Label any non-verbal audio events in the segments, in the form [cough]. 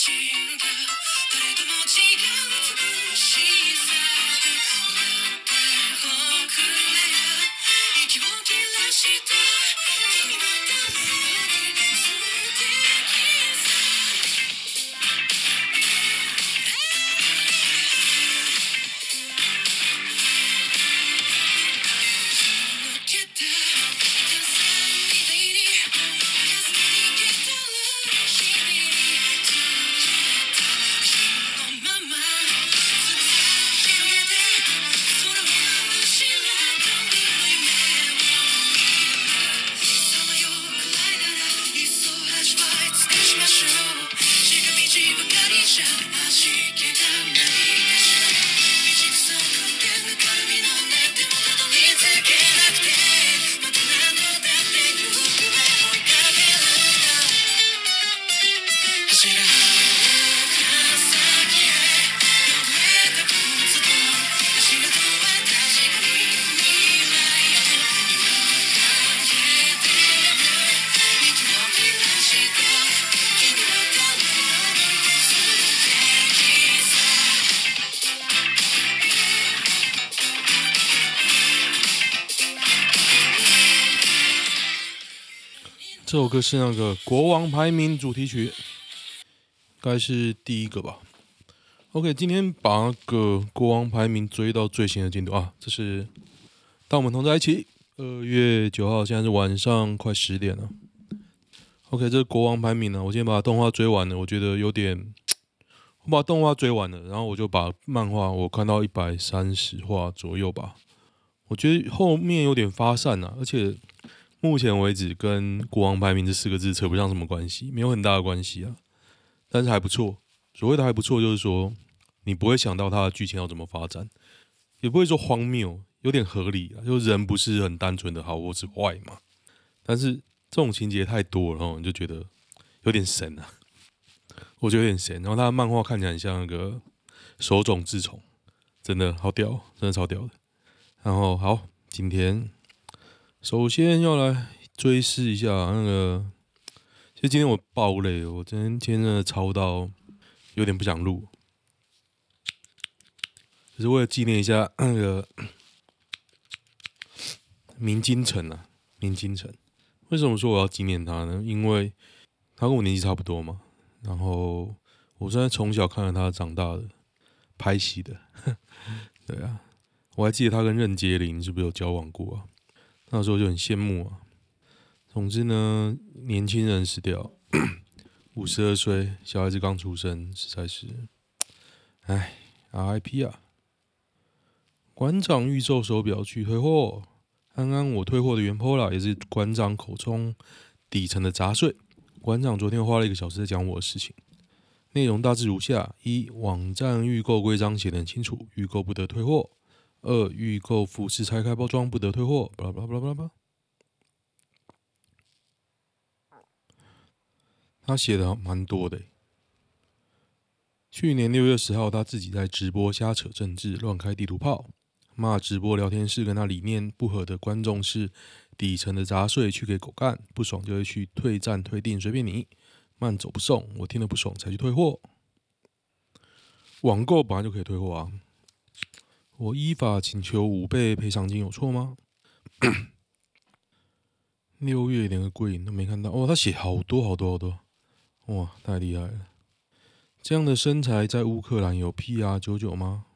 して。这首歌是那个国王排名主题曲，应该是第一个吧。OK，今天把那个国王排名追到最新的进度啊，这是《当我们同在一起》，二月九号，现在是晚上快十点了。OK，这是国王排名呢，我今天把动画追完了，我觉得有点，我把动画追完了，然后我就把漫画我看到一百三十话左右吧，我觉得后面有点发散啊，而且。目前为止，跟国王排名这四个字扯不上什么关系，没有很大的关系啊。但是还不错，所谓的还不错，就是说你不会想到它的剧情要怎么发展，也不会说荒谬，有点合理啊。就人不是很单纯的好或是坏嘛。但是这种情节太多了，你就觉得有点神啊。我觉得有点神。然后他的漫画看起来很像那个手冢治虫，真的好屌，真的超屌的。然后好，今天。首先要来追视一下那个，其实今天我爆累，我今天今天真的超到有点不想录，只是为了纪念一下那个明金城啊，明金城。为什么说我要纪念他呢？因为他跟我年纪差不多嘛，然后我现在从小看着他长大的，拍戏的，[laughs] 对啊，我还记得他跟任杰林是不是有交往过啊？那时候就很羡慕啊。总之呢，年轻人死掉，[clears throat] 五十二岁，小孩子刚出生，实在是，唉，RIP 啊。馆长预售手表去退货，刚刚我退货的原 POLA 也是馆长口中底层的杂碎。馆长昨天花了一个小时在讲我的事情，内容大致如下：一、网站预购规章写得很清楚，预购不得退货。二、预购服饰拆开包装不得退货。巴拉巴拉巴拉巴拉。他写的蛮多的。去年六月十号，他自己在直播瞎扯政治，乱开地图炮，骂直播聊天室跟他理念不合的观众是底层的杂碎，去给狗干。不爽就会去退站退订，随便你。慢走不送，我听了不爽才去退货。网购本来就可以退货啊。我依法请求五倍赔偿金有错吗？[coughs] 六月连个柜影都没看到哦，他写好多好多好多，哇，太厉害了！这样的身材在乌克兰有 PR 九九吗？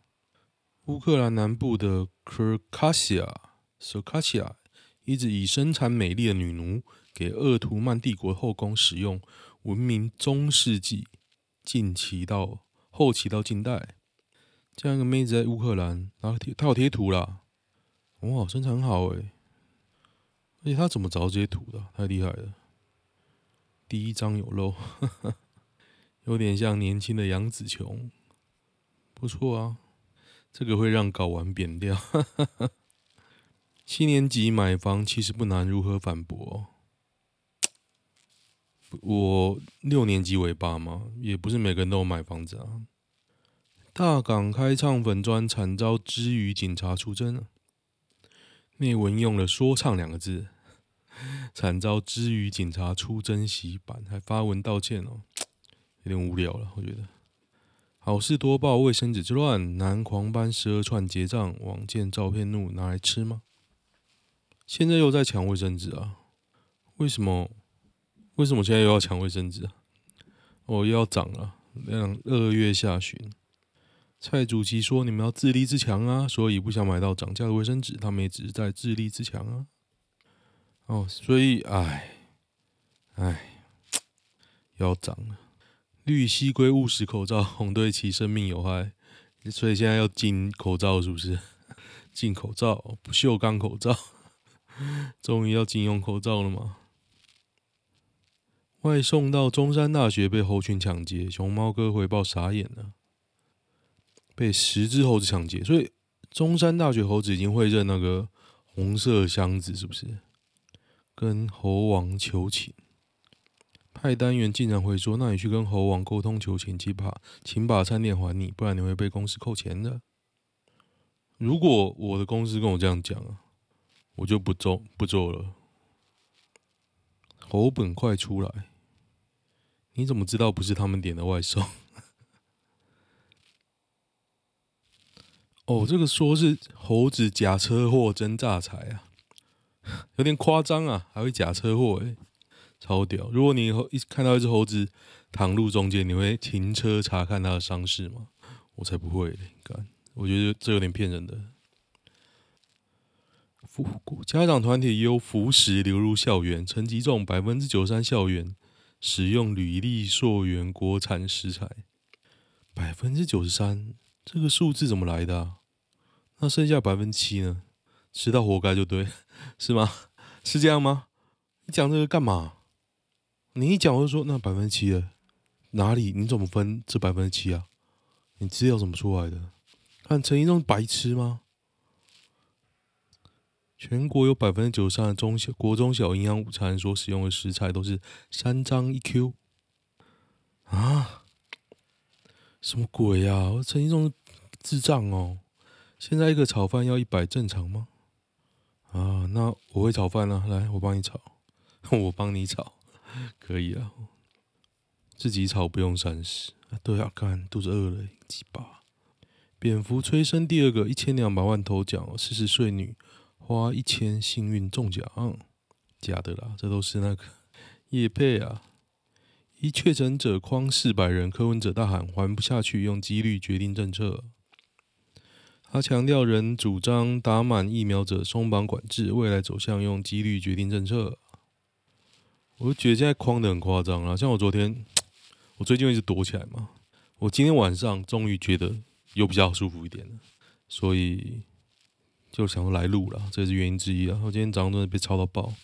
乌克兰南部的 Circassia，Circassia 一直以身材美丽的女奴给鄂图曼帝国后宫使用，闻名中世纪，近期到后期到近代。这样一个妹子在乌克兰，然后贴她有贴图啦，哇，身材很好诶。而且她怎么找这些图的？太厉害了！第一张有肉，[laughs] 有点像年轻的杨紫琼，不错啊。这个会让睾丸扁掉。[laughs] 七年级买房其实不难，如何反驳？我六年级尾巴嘛，也不是每个人都买房子啊。大港开唱粉专惨遭支语警察出征，内文用了“说唱”两个字，惨遭支语警察出征洗版，还发文道歉哦。有点无聊了，我觉得。好事多报卫生纸之乱，男狂搬十二串结账，网见照片怒拿来吃吗？现在又在抢卫生纸啊？为什么？为什么现在又要抢卫生纸啊？哦，又要涨了。两二月下旬，蔡主席说你们要自立自强啊，所以不想买到涨价的卫生纸，他们也只是在自立自强啊。哦，所以，哎，哎，要涨了。绿蠵龟误食口罩，红对其生命有害，所以现在要禁口罩是不是？禁口罩，不锈钢口罩，终于要禁用口罩了吗？外送到中山大学被猴群抢劫，熊猫哥回报傻眼了，被十只猴子抢劫，所以中山大学猴子已经会认那个红色箱子，是不是？跟猴王求情。派单员竟然会说：“那你去跟猴王沟通求情，请把请把餐点还你，不然你会被公司扣钱的。”如果我的公司跟我这样讲啊，我就不做不做了。猴本快出来！你怎么知道不是他们点的外送？哦，这个说是猴子假车祸真诈财啊，[laughs] 有点夸张啊，还会假车祸诶。超屌！如果你以后一看到一只猴子躺路中间，你会停车查看它的伤势吗？我才不会我觉得这有点骗人的。家长团体由辅食流入校园，成绩中百分之九十三校园使用履历溯源国产食材，百分之九十三，这个数字怎么来的？那剩下百分之七呢？吃到活该就对，[laughs] 是吗？是这样吗？你讲这个干嘛？你一讲我就说那百分之七了，哪里？你怎么分这百分之七啊？你资料怎么出来的？看陈一中白痴吗？全国有百分之九十三的中小国中小营养午餐所使用的食材都是三张一 Q 啊？什么鬼呀、啊？我陈一中智障哦！现在一个炒饭要一百正常吗？啊，那我会炒饭啊，来，我帮你炒，[laughs] 我帮你炒。可以啊，自己炒不用三十。对啊，看肚子饿了，鸡巴。蝙蝠催生第二个一千两百万头奖，四十岁女花一千幸运中奖，假的啦，这都是那个业配啊。一确诊者框四百人，柯文哲大喊还不下去，用几率决定政策。他强调仍主张打满疫苗者松绑管制，未来走向用几率决定政策。我就觉得现在框的很夸张啊，像我昨天，我最近一直躲起来嘛。我今天晚上终于觉得又比较舒服一点了，所以就想来录了，这是原因之一啊。我今天早上真的被吵到爆，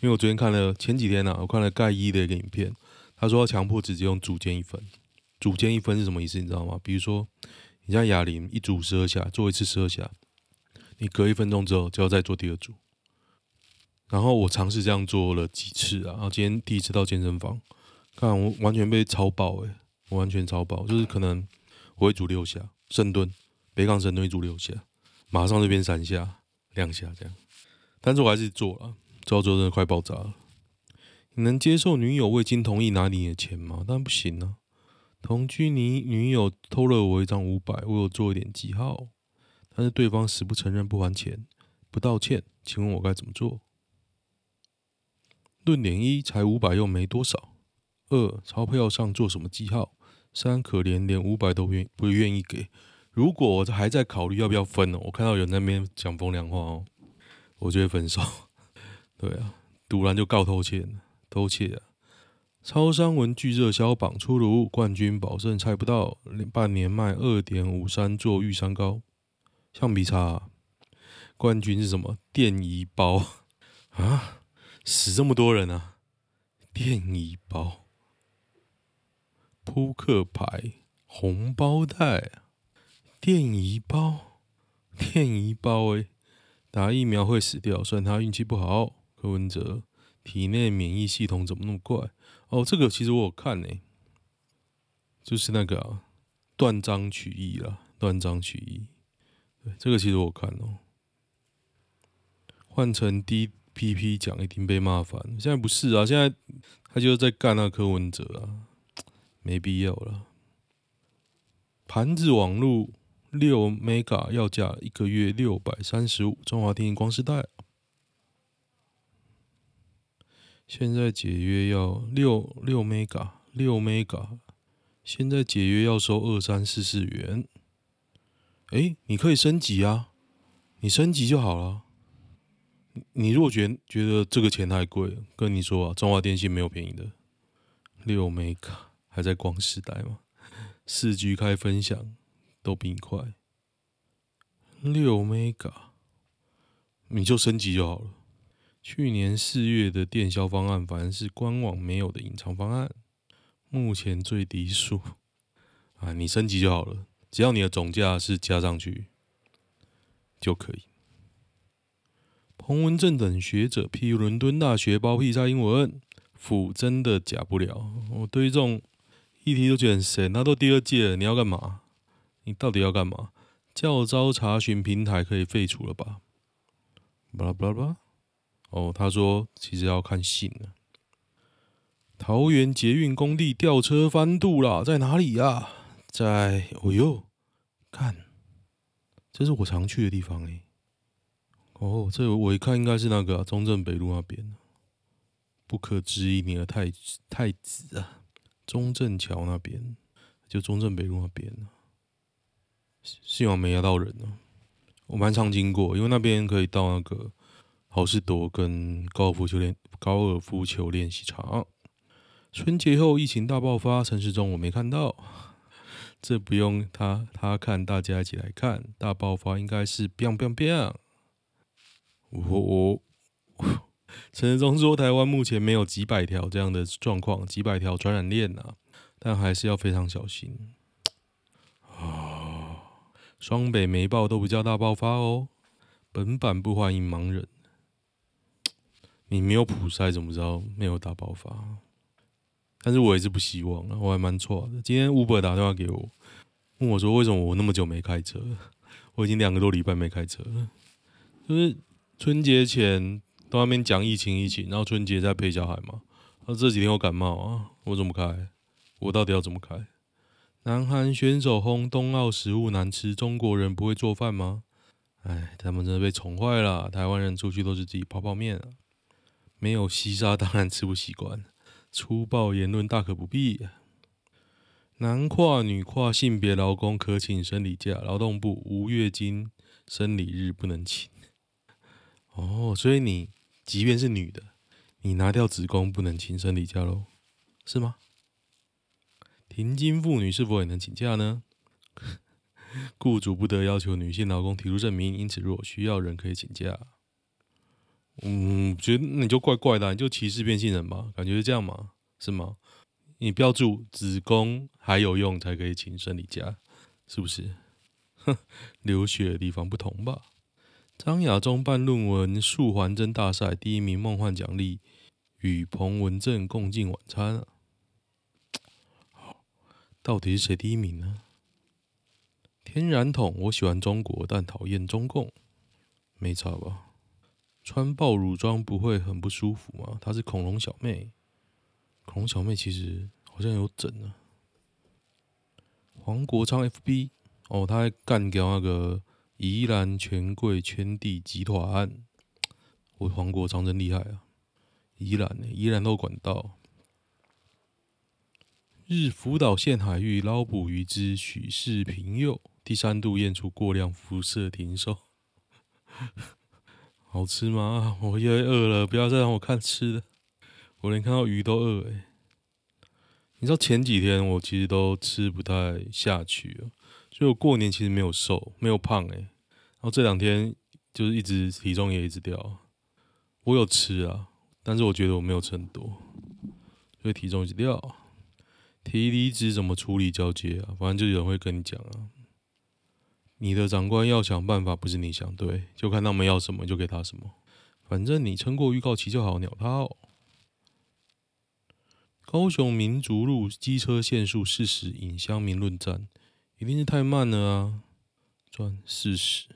因为我昨天看了前几天呢、啊，我看了盖伊的一个影片，他说要强迫直接用组间一分，组间一分是什么意思？你知道吗？比如说你像哑铃一组十二下，做一次十二下，你隔一分钟之后就要再做第二组。然后我尝试这样做了几次啊，然后今天第一次到健身房，看我完全被超爆诶、我完全超爆，就是可能我会组六下深蹲，北港深蹲一组六下，马上这边三下两下这样，但是我还是做了，做到最后真的快爆炸了。你能接受女友未经同意拿你的钱吗？当然不行啊。同居你女友偷了我一张五百，我有做一点记号，但是对方死不承认不还钱不道歉，请问我该怎么做？论点一，才五百又没多少。二，钞票上做什么记号？三，可怜连五百都愿不愿意给。如果我还在考虑要不要分呢？我看到有人那边讲风凉话哦，我就会分手。对啊，赌完就告偷窃，偷窃啊！超商文具热销榜出炉，冠军保证猜不到，半年卖二点五三座玉山高。橡皮擦，冠军是什么？电椅包啊？死这么多人啊！电椅包、扑克牌、红包袋、电椅包、电椅包诶，打疫苗会死掉，算他运气不好。柯文哲体内免疫系统怎么那么怪？哦，这个其实我有看呢，就是那个、啊、断章取义啦，断章取义。对，这个其实我看哦，换成 DPP 讲一定被骂烦，现在不是啊，现在他就是在干那柯文哲啊，没必要了。盘子网路六 mega 要价一个月六百三十五，中华电信光世代。现在解约要六六 mega 六 mega，现在解约要收二三四四元。哎，你可以升级啊，你升级就好了。你如果觉觉得这个钱太贵，跟你说啊，中华电信没有便宜的，六 mega 还在光时代吗？四 G 开分享都比你快，六 mega 你就升级就好了。去年四月的电销方案，反而是官网没有的隐藏方案。目前最低数啊，你升级就好了，只要你的总价是加上去就可以。彭文正等学者批伦敦大学包庇蔡英文，辅真的假不了。我对于这种议题都觉得很神，那都第二届了，你要干嘛？你到底要干嘛？教招查询平台可以废除了吧？巴拉巴拉巴拉。哦，他说其实要看信了。桃园捷运工地吊车翻肚了，在哪里呀、在，哦呦，看，这是我常去的地方哎。哦，这我一看应该是那个、中正北路那边，不可置疑，你的太太子啊，中正桥那边，就中正北路那边幸好没压到人呢。我蛮常经过，因为那边可以到那个。好市多跟高尔夫球练高尔夫球练习场。春节后疫情大爆发，陈时中我没看到，这不用他他看，大家一起来看。大爆发应该是 biang biang biang。我我陈时中说，台湾目前没有几百条这样的状况，几百条传染链啊，但还是要非常小心。啊，双北没报都不叫大爆发哦，本版不欢迎盲人。你没有普筛，怎么知道没有大爆发？但是我也是不希望，我还蛮错的。今天 Uber 打电话给我，问我说为什么我那么久没开车？[laughs] 我已经两个多礼拜没开车了。就是春节前都那边讲疫情疫情，然后春节在陪小孩嘛。那这几天我感冒啊，我怎么开？我到底要怎么开？南韩选手轰冬奥食物难吃，中国人不会做饭吗？哎，他们真的被宠坏了。台湾人出去都是自己泡泡面啊。没有西沙，当然吃不习惯。粗暴言论大可不必。男跨、女跨性别劳工可请生理假，劳动部无月经生理日不能请。哦，所以你即便是女的，你拿掉子宫不能请生理假喽，是吗？停经妇女是否也能请假呢？[laughs] 雇主不得要求女性劳工提出证明，因此若需要人可以请假。嗯，觉得你就怪怪的，你就歧视变性人吧？感觉是这样嘛？是吗？你标注子宫还有用才可以请生理假，是不是？哼，[laughs] 流血的地方不同吧？张亚中办论文数环真大赛第一名梦幻奖励，与彭文正共进晚餐啊。到底是谁第一名呢？天然桶，我喜欢中国，但讨厌中共，没差吧？穿爆乳装不会很不舒服吗？她是恐龙小妹，恐龙小妹其实好像有整啊。黄国昌 FB 哦，他还干掉那个宜兰权贵圈地集团，我黄国昌真厉害啊！宜兰呢，宜兰都管到。日福岛县海域捞捕鱼之许氏平幼，第三度验出过量辐射，停售。好吃吗？[laughs] 我越来越饿了，不要再让我看吃的，我连看到鱼都饿哎。你知道前几天我其实都吃不太下去了，所以我过年其实没有瘦，没有胖哎。然后这两天就是一直体重也一直掉。我有吃啊，但是我觉得我没有吃很多，所以体重一直掉。提离职怎么处理交接啊？反正就有人会跟你讲啊。你的长官要想办法，不是你想，对，就看他们要什么就给他什么，反正你撑过预告期就好，鸟他哦。高雄民族路机车限速四十，引乡民论战，一定是太慢了啊！转四十，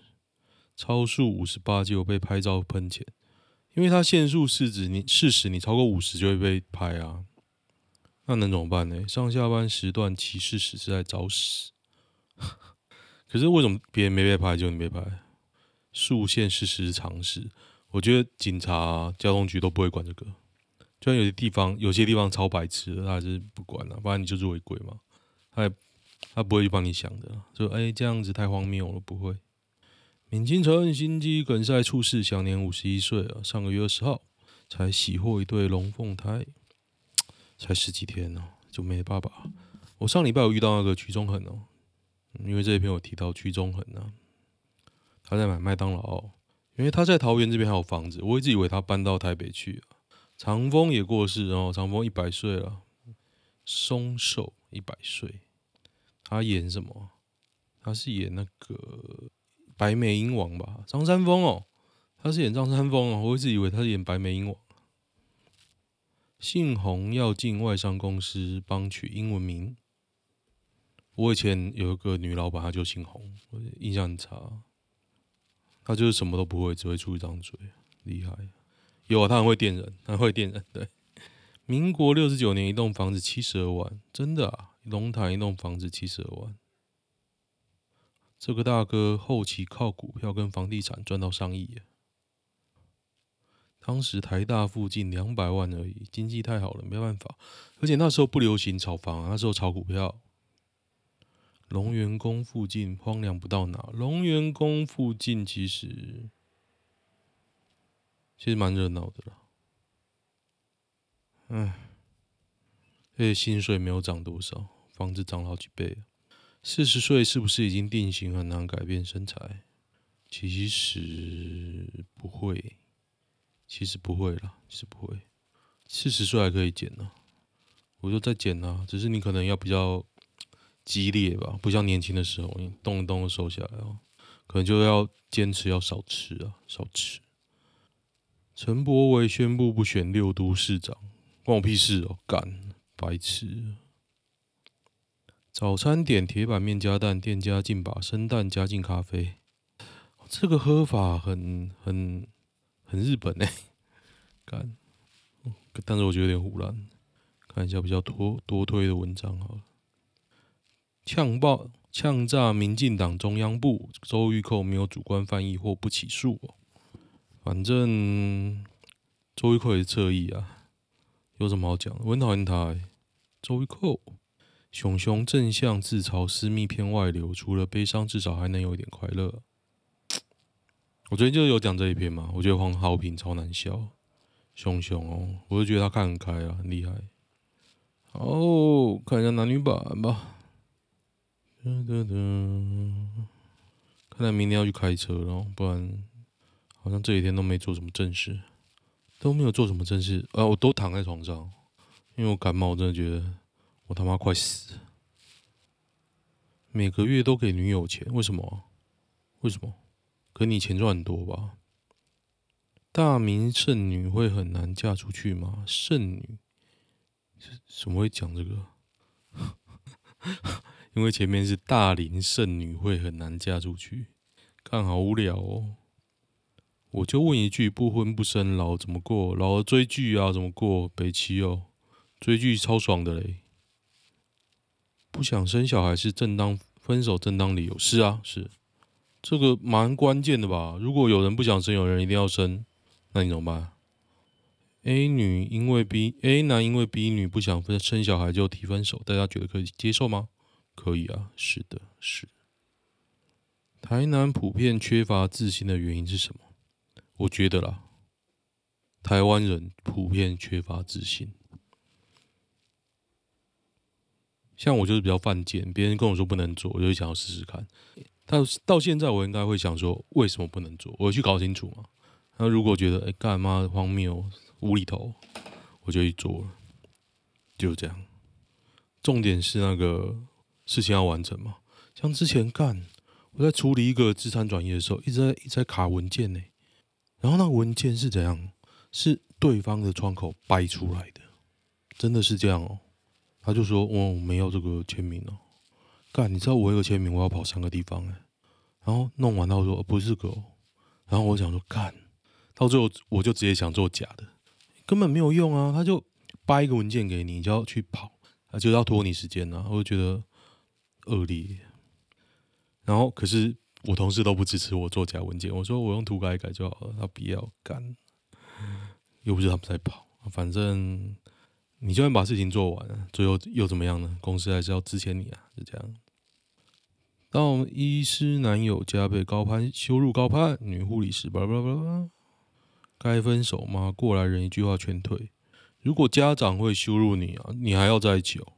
超速五十八就被拍照喷钱，因为它限速是指你四十，你超过五十就会被拍啊。那能怎么办呢？上下班时段骑士死是在找死。可是为什么别人没被拍就你被拍？速限事实常识。我觉得警察、交通局都不会管这个。就像有些地方，有些地方超白痴的，他还是不管了、不然你就是违规嘛。他也他不会去帮你想的，说哎、这样子太荒谬了，不会。闵清城心肌梗塞猝死，享年五十一岁啊。上个月二十号才喜获一对龙凤胎，才十几天呢、就没爸爸。我上礼拜有遇到那个屈中恒哦，因为这一篇我提到屈中恒呢，他在买麦当劳，因为他在桃园这边还有房子，我一直以为他搬到台北去了。长风也过世哦，长风一百岁了，松寿一百岁，他演什么？他是演那个。白眉鹰王吧，张三丰哦，他是演张三丰哦，我一直以为他是演白眉鹰王。姓洪要进外商公司帮取英文名。我以前有一个女老板，她就姓洪，我印象很差。她就是什么都不会，只会出一张嘴，厉害。有啊，她很会电人，很会电人。对，民国六十九年，一栋房子七十二万，真的啊，龙潭一栋房子七十二万。这个大哥后期靠股票跟房地产赚到上亿，当时台大附近两百万而已，经济太好了，没办法。而且那时候不流行炒房，啊那时候炒股票。龙源宫附近荒凉不到哪，龙源宫附近其实其实蛮热闹的啦。唉，而且薪水没有涨多少，房子涨了好几倍。四十岁是不是已经定型，很难改变身材？其实不会，其实不会啦，其实不会。四十岁还可以减呢，我就再减啊，只是你可能要比较激烈吧，不像年轻的时候，你动一动就瘦下来哦，可能就要坚持要少吃啊，少吃。陈柏惟宣布不选六都市长，关我屁事哦，干，白痴。早餐点铁板面加蛋，店家竟把生蛋加进咖啡，这个喝法很很很日本哎，干，但是我觉得有点胡乱。看一下比较多多推的文章好了。呛爆呛炸民进党中央部，周玉蔻没有主观犯意或不起诉哦。反正周玉蔻也是侧翼啊，有什么好讲的？我很讨厌他，周玉蔻。熊熊正向自嘲私密片外流，除了悲伤，至少还能有一点快乐。我昨天就有讲这一篇嘛，我觉得黄豪平超难笑，熊熊哦，我就觉得他看很开啊，很厉害。好，看一下男女版吧。噔噔噔，看来明天要去开车了，不然好像这几天都没做什么正事，都没有做什么正事啊，我都躺在床上，因为我感冒，我真的觉得。我他妈快死！每个月都给女友钱，为什么？为什么？可你钱赚很多吧？大明剩女会很难嫁出去吗？剩女？怎么会讲这个？因为前面是大龄剩女会很难嫁出去，看好无聊哦。我就问一句：不婚不生老怎么过？老了追剧啊，怎么过？北七哦，追剧超爽的嘞。不想生小孩是正当分手正当理由，是啊，是这个蛮关键的吧？如果有人不想生，有人一定要生，那你怎么办？A 女因为 B A 男因为 B 女不想分生小孩就提分手，大家觉得可以接受吗？可以啊，是的，是。台南普遍缺乏自信的原因是什么？我觉得啦，台湾人普遍缺乏自信。像我就是比较犯贱，别人跟我说不能做，我就想要试试看。到到现在，我应该会想说，为什么不能做？我去搞清楚嘛。那如果觉得哎干嘛荒谬无厘头，我就去做。就这样。重点是那个事情要完成嘛。像之前干，我在处理一个资产转移的时候，一直在一直在卡文件呢。然后那个文件是怎样？是对方的窗口掰出来的，真的是这样哦。他就说：“我没有这个签名哦，干，你知道我有个签名，我要跑三个地方哎。”然后弄完，他说：“不是狗。”然后我想说：“干，到最后我就直接想做假的，根本没有用啊！他就掰一个文件给你，你就要去跑，啊，就要拖你时间啊，我就觉得恶劣。然后，可是我同事都不支持我做假文件，我说我用图改一改就好了，他不要干，又不是他们在跑，反正你就算把事情做完，最后又怎么样呢？公司还是要支遣你啊，是这样。到医师男友家被高攀羞辱高攀，女护理师巴拉巴拉巴拉，该分手吗？过来人一句话劝退。如果家长会羞辱你啊，你还要在一起哦？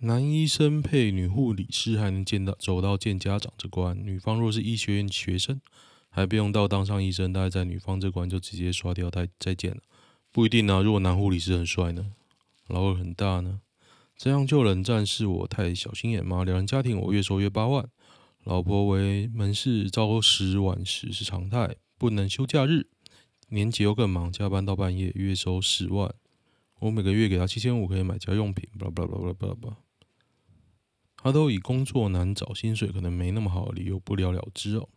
男医生配女护理师还能见到走到见家长这关，女方若是医学院学生，还不用到当上医生，大概在女方这关就直接刷掉，再再见了。不一定、啊，如果男护理师很帅呢，老二很大呢，这样就冷战是我太小心眼吗？两人家庭我月收约八万，老婆为门市朝十晚十是常态，不能休假日。年节又更忙，加班到半夜，月收十万，我每个月给他七千五，可以买家用品，巴拉巴拉巴拉巴拉巴拉。他都以工作难找、薪水可能没那么好的理由不了了之哦。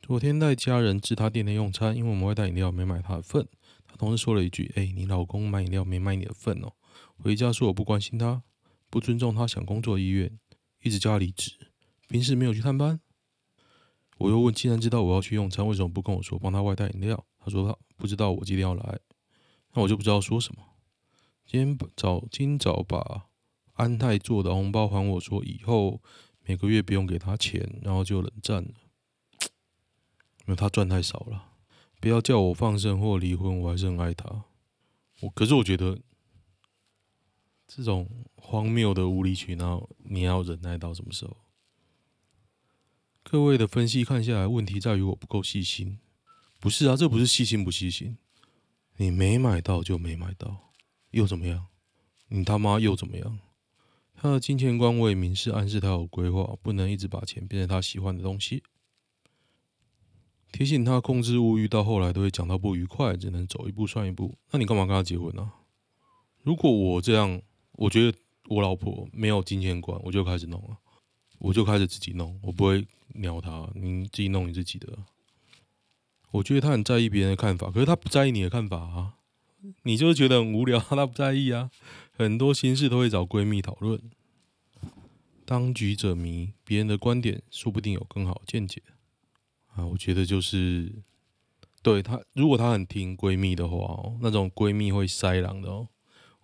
昨天带家人至他店内用餐，因为我们外带饮料没买他的份，他同事说了一句：“哎，你老公买饮料没买你的份哦。”回家说我不关心他，不尊重他想工作意愿，一直叫他离职，平时没有去探班。我又问：“既然知道我要去用餐，为什么不跟我说，帮他外带饮料？”他说：“他不知道我今天要来。”那我就不知道说什么。今天早今早把安泰做的红包还我说，以后每个月不用给他钱，然后就冷战了。[tsk] 因为他赚太少了，不要叫我放生或离婚，我还是很爱他。我可是我觉得这种荒谬的无理取闹，你要忍耐到什么时候？各位的分析看下来，问题在于我不够细心。不是啊，这不是细心不细心，你没买到就没买到，又怎么样？你他妈又怎么样？他的金钱观我也明示暗示他有规划，不能一直把钱变成他喜欢的东西。提醒他控制物欲，到后来都会讲到不愉快，只能走一步算一步。那你干嘛跟他结婚呢、啊？如果我这样，我觉得我老婆没有金钱观，我就开始弄了。我就开始自己弄，我不会鸟他，你自己弄你自己的。我觉得他很在意别人的看法，可是他不在意你的看法啊。你就是觉得很无聊，他不在意啊。很多心事都会找闺蜜讨论。当局者迷，别人的观点说不定有更好见解啊。我觉得就是对他，如果他很听闺蜜的话哦，那种闺蜜会塞狼的哦，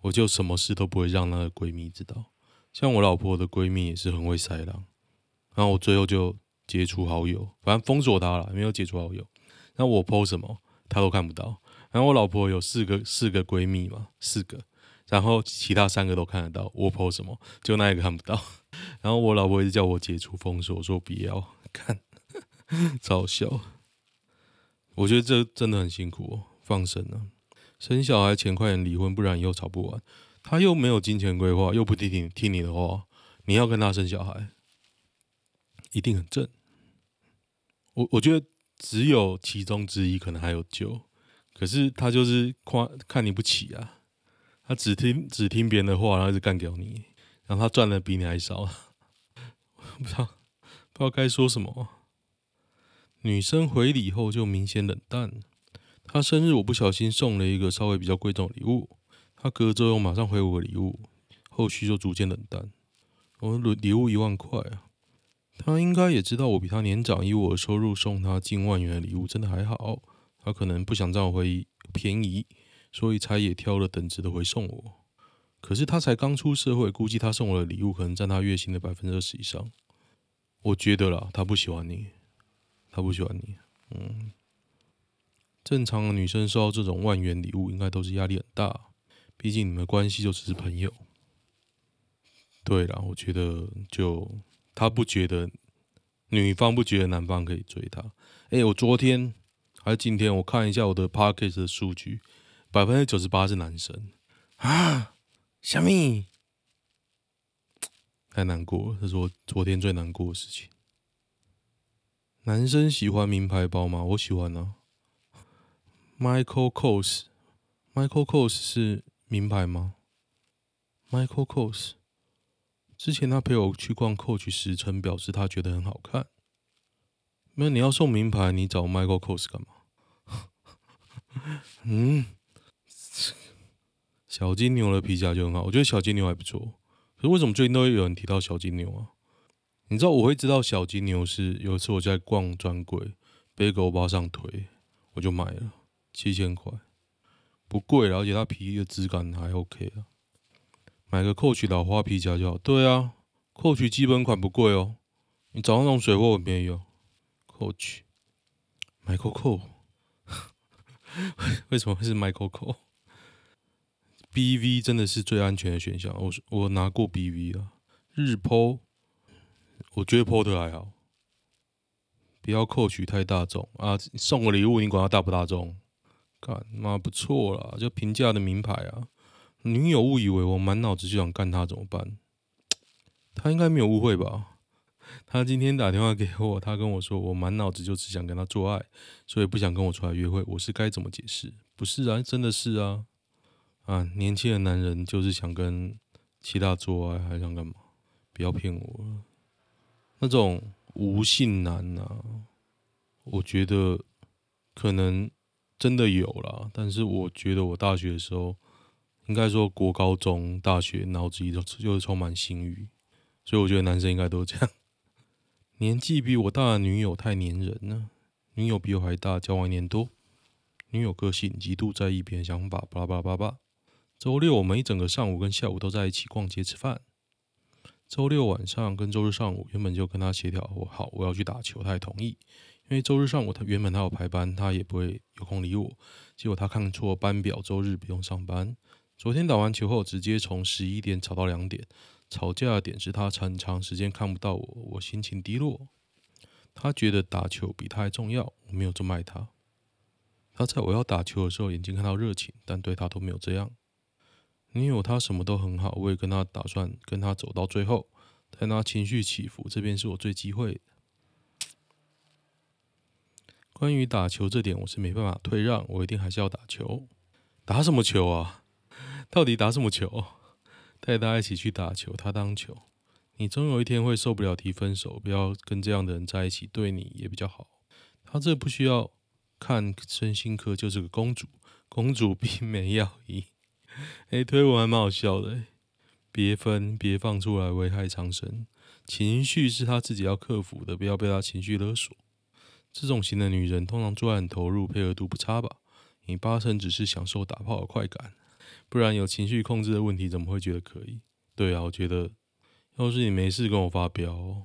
我就什么事都不会让那个闺蜜知道。像我老婆的闺蜜也是很会塞狼，然后我最后就解除好友，反正封锁她了，没有解除好友。然后我 po 什么，她都看不到。然后我老婆有四个四个闺蜜嘛，四个，然后其他三个都看得到我 po 什么，就那一个看不到。[laughs] 然后我老婆一直叫我解除封锁，我说不要看，[laughs] 超笑。我觉得这真的很辛苦哦，放生了，生小孩前快点离婚，不然以后吵不完。他又没有金钱规划，又不听听听你的话，你要跟他生小孩，一定很正。我我觉得只有其中之一可能还有救，可是他就是夸看你不起啊，他只听只听别人的话，然后一直干掉你，然后他赚的比你还少，[laughs] 不知道不知道该说什么。女生回礼后就明显冷淡，他生日我不小心送了一个稍微比较贵重的礼物。他隔周又马上回我礼物，后续就逐渐冷淡。我的礼物一万块啊，他应该也知道我比他年长，以我的收入送他近万元的礼物真的还好。他可能不想占我回便宜，所以才也挑了等值的回送我。可是他才刚出社会，估计他送我的礼物可能占他月薪的百分之二十以上。我觉得啦，他不喜欢你，他不喜欢你。嗯，正常的女生收到这种万元礼物，应该都是压力很大。毕竟你们关系就只是朋友，对啦，我觉得就他不觉得女方不觉得男方可以追她。哎、我昨天还是今天，我看一下我的 Podcast 的数据，百分之九十八是男生啊，小米 [tsk] 太难过了，这是我昨天最难过的事情。男生喜欢名牌包吗？我喜欢啊，Michael Kors，Michael Kors 是。名牌吗？Michael Kors 之前他陪我去逛 Coach 时，曾表示他觉得很好看。那你要送名牌，你找 Michael Kors 干嘛？[laughs] 嗯，小金牛的皮夹就很好，我觉得小金牛还不错。可是为什么最近都会有人提到小金牛啊？你知道我会知道小金牛是有一次我在逛专柜，被狗包上推，我就买了七千块，不贵，而且它皮的质感还 OK 啊。买个 Coach 老花皮夹就好。对啊，Coach 基本款不贵哦，你找那种水货很便宜哦。Coach Michael Kors，[laughs] 为什么会是 Michael BV 真的是最安全的选项。我我拿过 BV 啊，日 PO，我觉得 PO 的还好。不要扣取太大众啊！送个礼物，你管它大不大众？干妈不错啦，就平价的名牌啊。女友误以为我满脑子就想干他怎么办？他应该没有误会吧？他今天打电话给我，他跟我说我满脑子就只想跟他做爱，所以不想跟我出来约会。我是该怎么解释？不是啊，真的是啊！啊，年轻的男人就是想跟其他做爱，还想干嘛？不要骗我。那种无性男啊，我觉得可能真的有啦，但是我觉得我大学的时候。应该说，国高中、大学脑子里都就是充满性欲，所以我觉得男生应该都这样。年纪比我大的女友太黏人了，女友比我还大，交往一年多。女友个性极度在意别人想法，巴拉巴拉巴拉。周六我们一整个上午跟下午都在一起逛街吃饭。周六晚上跟周日上午原本就跟他协调，我好我要去打球，他也同意。因为周日上午他原本他有排班，他也不会有空理我。结果他看错班表，周日不用上班。昨天打完球后，直接从十一点吵到两点。吵架的点是他很长时间看不到我，我心情低落。他觉得打球比他还重要，我没有这么爱他。他在我要打球的时候，眼睛看到热情，但对他都没有这样。女友他什么都很好，我也跟他打算跟他走到最后。但他情绪起伏，这边是我最忌讳的。关于打球这点，我是没办法退让，我一定还是要打球。打什么球啊？到底打什么球？带他一起去打球，他当球。你总有一天会受不了提分手，不要跟这样的人在一起，对你也比较好。他这不需要看身心科，就是个公主。公主病没药医。[laughs] 哎，推文还蛮好笑的。别分，别放出来危害长生。情绪是他自己要克服的，不要被他情绪勒索。这种型的女人通常做爱很投入，配合度不差吧？你八成只是享受打炮的快感。不然有情绪控制的问题，怎么会觉得可以？对啊，我觉得，要是你没事跟我发飙，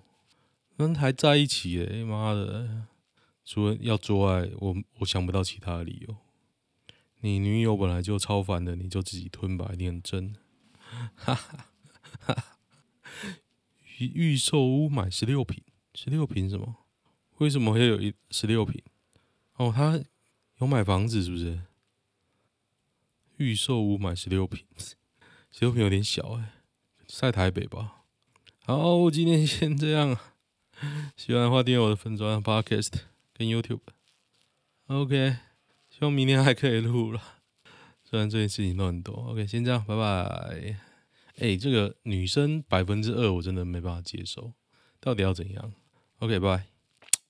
那还在一起诶，妈的！除了要做爱，我我想不到其他的理由。你女友本来就超烦的，你就自己吞吧，一定很真。哈哈哈！预预售屋买十六坪，十六坪什么？为什么会有一十六坪？哦，他有买房子是不是？预售屋买十六坪，十六坪有点小哎，在台北吧。好，今天先这样。喜欢的话订阅我的粉砖 Podcast 跟 YouTube。OK，希望明天还可以录了。虽然最近事情都很多。OK，先这样，拜拜。哎，这个女生百分之二我真的没办法接受，到底要怎样？OK，拜拜。